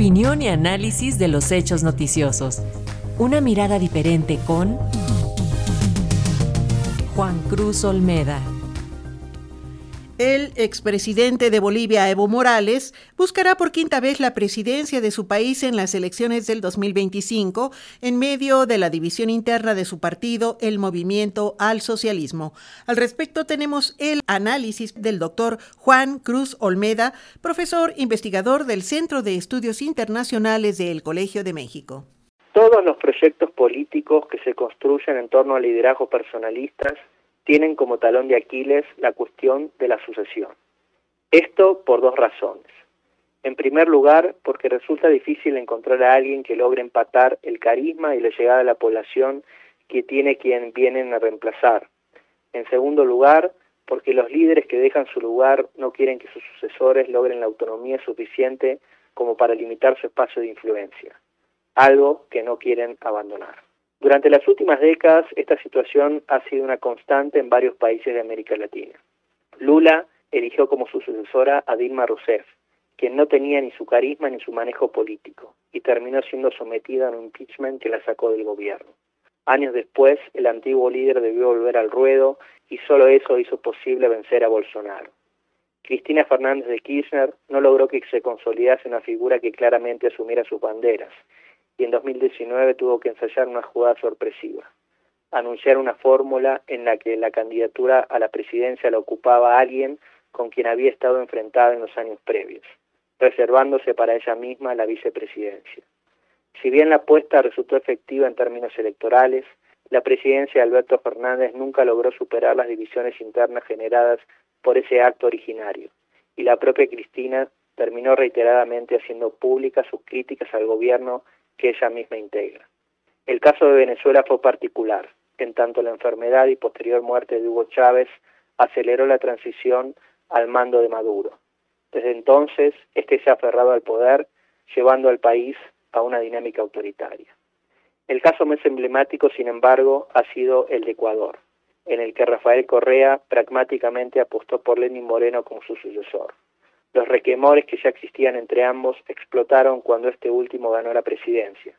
Opinión y análisis de los hechos noticiosos. Una mirada diferente con Juan Cruz Olmeda. El expresidente de Bolivia, Evo Morales, buscará por quinta vez la presidencia de su país en las elecciones del 2025 en medio de la división interna de su partido, el Movimiento al Socialismo. Al respecto tenemos el análisis del doctor Juan Cruz Olmeda, profesor investigador del Centro de Estudios Internacionales del Colegio de México. Todos los proyectos políticos que se construyen en torno a liderazgos personalistas tienen como talón de Aquiles la cuestión de la sucesión. Esto por dos razones. En primer lugar, porque resulta difícil encontrar a alguien que logre empatar el carisma y la llegada a la población que tiene quien vienen a reemplazar. En segundo lugar, porque los líderes que dejan su lugar no quieren que sus sucesores logren la autonomía suficiente como para limitar su espacio de influencia, algo que no quieren abandonar. Durante las últimas décadas, esta situación ha sido una constante en varios países de América Latina. Lula eligió como su sucesora a Dilma Rousseff, quien no tenía ni su carisma ni su manejo político, y terminó siendo sometida a un impeachment que la sacó del gobierno. Años después, el antiguo líder debió volver al ruedo y solo eso hizo posible vencer a Bolsonaro. Cristina Fernández de Kirchner no logró que se consolidase una figura que claramente asumiera sus banderas y en 2019 tuvo que ensayar una jugada sorpresiva, anunciar una fórmula en la que la candidatura a la presidencia la ocupaba alguien con quien había estado enfrentada en los años previos, reservándose para ella misma la vicepresidencia. Si bien la apuesta resultó efectiva en términos electorales, la presidencia de Alberto Fernández nunca logró superar las divisiones internas generadas por ese acto originario, y la propia Cristina terminó reiteradamente haciendo públicas sus críticas al gobierno que ella misma integra. El caso de Venezuela fue particular, en tanto la enfermedad y posterior muerte de Hugo Chávez aceleró la transición al mando de Maduro. Desde entonces, este se ha aferrado al poder, llevando al país a una dinámica autoritaria. El caso más emblemático, sin embargo, ha sido el de Ecuador, en el que Rafael Correa pragmáticamente apostó por Lenín Moreno como su sucesor. Los requemores que ya existían entre ambos explotaron cuando este último ganó la presidencia,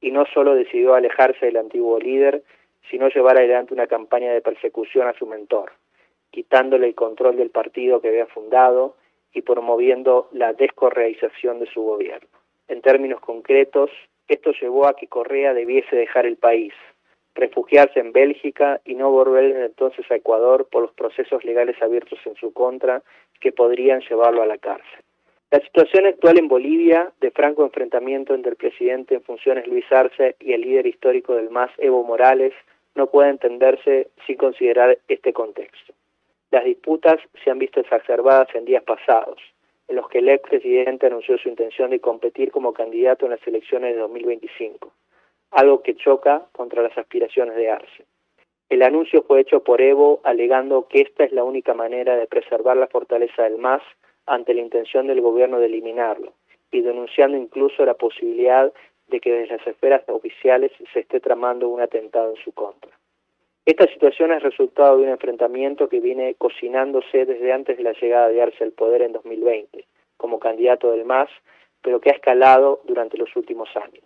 y no solo decidió alejarse del antiguo líder, sino llevar adelante una campaña de persecución a su mentor, quitándole el control del partido que había fundado y promoviendo la descorreaización de su gobierno. En términos concretos, esto llevó a que Correa debiese dejar el país, refugiarse en Bélgica y no volver entonces a Ecuador por los procesos legales abiertos en su contra que podrían llevarlo a la cárcel. La situación actual en Bolivia, de franco enfrentamiento entre el presidente en funciones Luis Arce y el líder histórico del MAS, Evo Morales, no puede entenderse sin considerar este contexto. Las disputas se han visto exacerbadas en días pasados, en los que el expresidente anunció su intención de competir como candidato en las elecciones de 2025 algo que choca contra las aspiraciones de Arce. El anuncio fue hecho por Evo alegando que esta es la única manera de preservar la fortaleza del MAS ante la intención del gobierno de eliminarlo y denunciando incluso la posibilidad de que desde las esferas oficiales se esté tramando un atentado en su contra. Esta situación es resultado de un enfrentamiento que viene cocinándose desde antes de la llegada de Arce al poder en 2020 como candidato del MAS, pero que ha escalado durante los últimos años.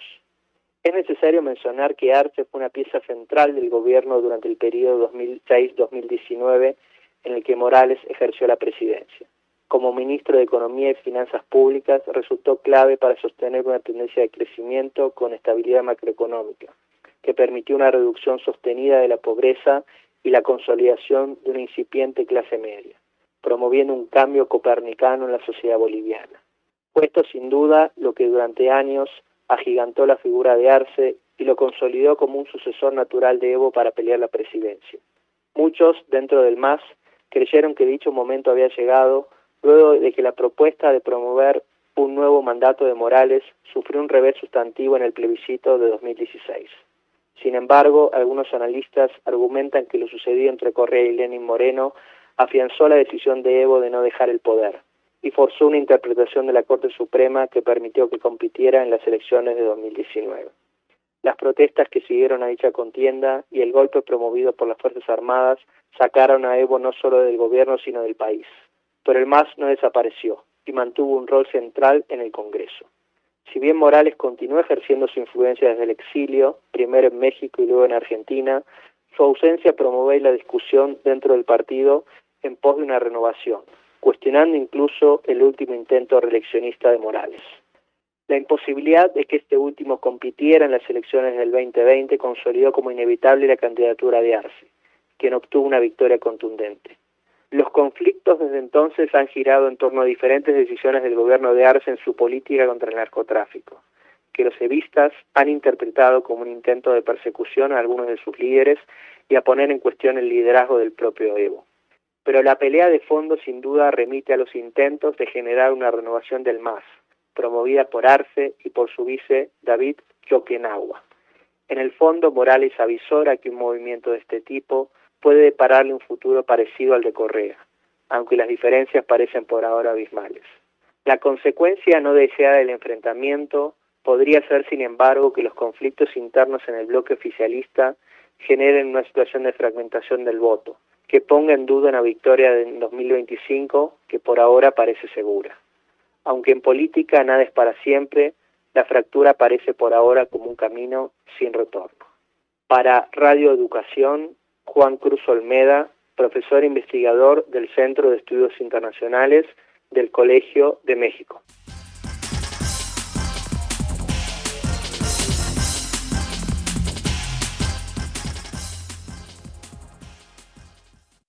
Es necesario mencionar que Arce fue una pieza central del gobierno durante el periodo 2006-2019 en el que Morales ejerció la presidencia. Como ministro de Economía y Finanzas Públicas resultó clave para sostener una tendencia de crecimiento con estabilidad macroeconómica, que permitió una reducción sostenida de la pobreza y la consolidación de una incipiente clase media, promoviendo un cambio copernicano en la sociedad boliviana. Fue esto sin duda lo que durante años agigantó la figura de Arce y lo consolidó como un sucesor natural de Evo para pelear la presidencia. Muchos, dentro del MAS, creyeron que dicho momento había llegado luego de que la propuesta de promover un nuevo mandato de Morales sufrió un revés sustantivo en el plebiscito de 2016. Sin embargo, algunos analistas argumentan que lo sucedido entre Correa y Lenin Moreno afianzó la decisión de Evo de no dejar el poder y forzó una interpretación de la Corte Suprema que permitió que compitiera en las elecciones de 2019. Las protestas que siguieron a dicha contienda y el golpe promovido por las Fuerzas Armadas sacaron a Evo no solo del gobierno sino del país. Pero el MAS no desapareció y mantuvo un rol central en el Congreso. Si bien Morales continuó ejerciendo su influencia desde el exilio, primero en México y luego en Argentina, su ausencia promovió la discusión dentro del partido en pos de una renovación, cuestionando incluso el último intento reeleccionista de Morales. La imposibilidad de que este último compitiera en las elecciones del 2020 consolidó como inevitable la candidatura de Arce, quien obtuvo una victoria contundente. Los conflictos desde entonces han girado en torno a diferentes decisiones del gobierno de Arce en su política contra el narcotráfico, que los evistas han interpretado como un intento de persecución a algunos de sus líderes y a poner en cuestión el liderazgo del propio Evo. Pero la pelea de fondo sin duda remite a los intentos de generar una renovación del MAS, promovida por Arce y por su vice David Choquenagua. En el fondo, Morales avisora que un movimiento de este tipo puede depararle un futuro parecido al de Correa, aunque las diferencias parecen por ahora abismales. La consecuencia no deseada del enfrentamiento podría ser, sin embargo, que los conflictos internos en el bloque oficialista generen una situación de fragmentación del voto, que ponga en duda una victoria en 2025 que por ahora parece segura. Aunque en política nada es para siempre, la fractura parece por ahora como un camino sin retorno. Para Radio Educación, Juan Cruz Olmeda, profesor investigador del Centro de Estudios Internacionales del Colegio de México.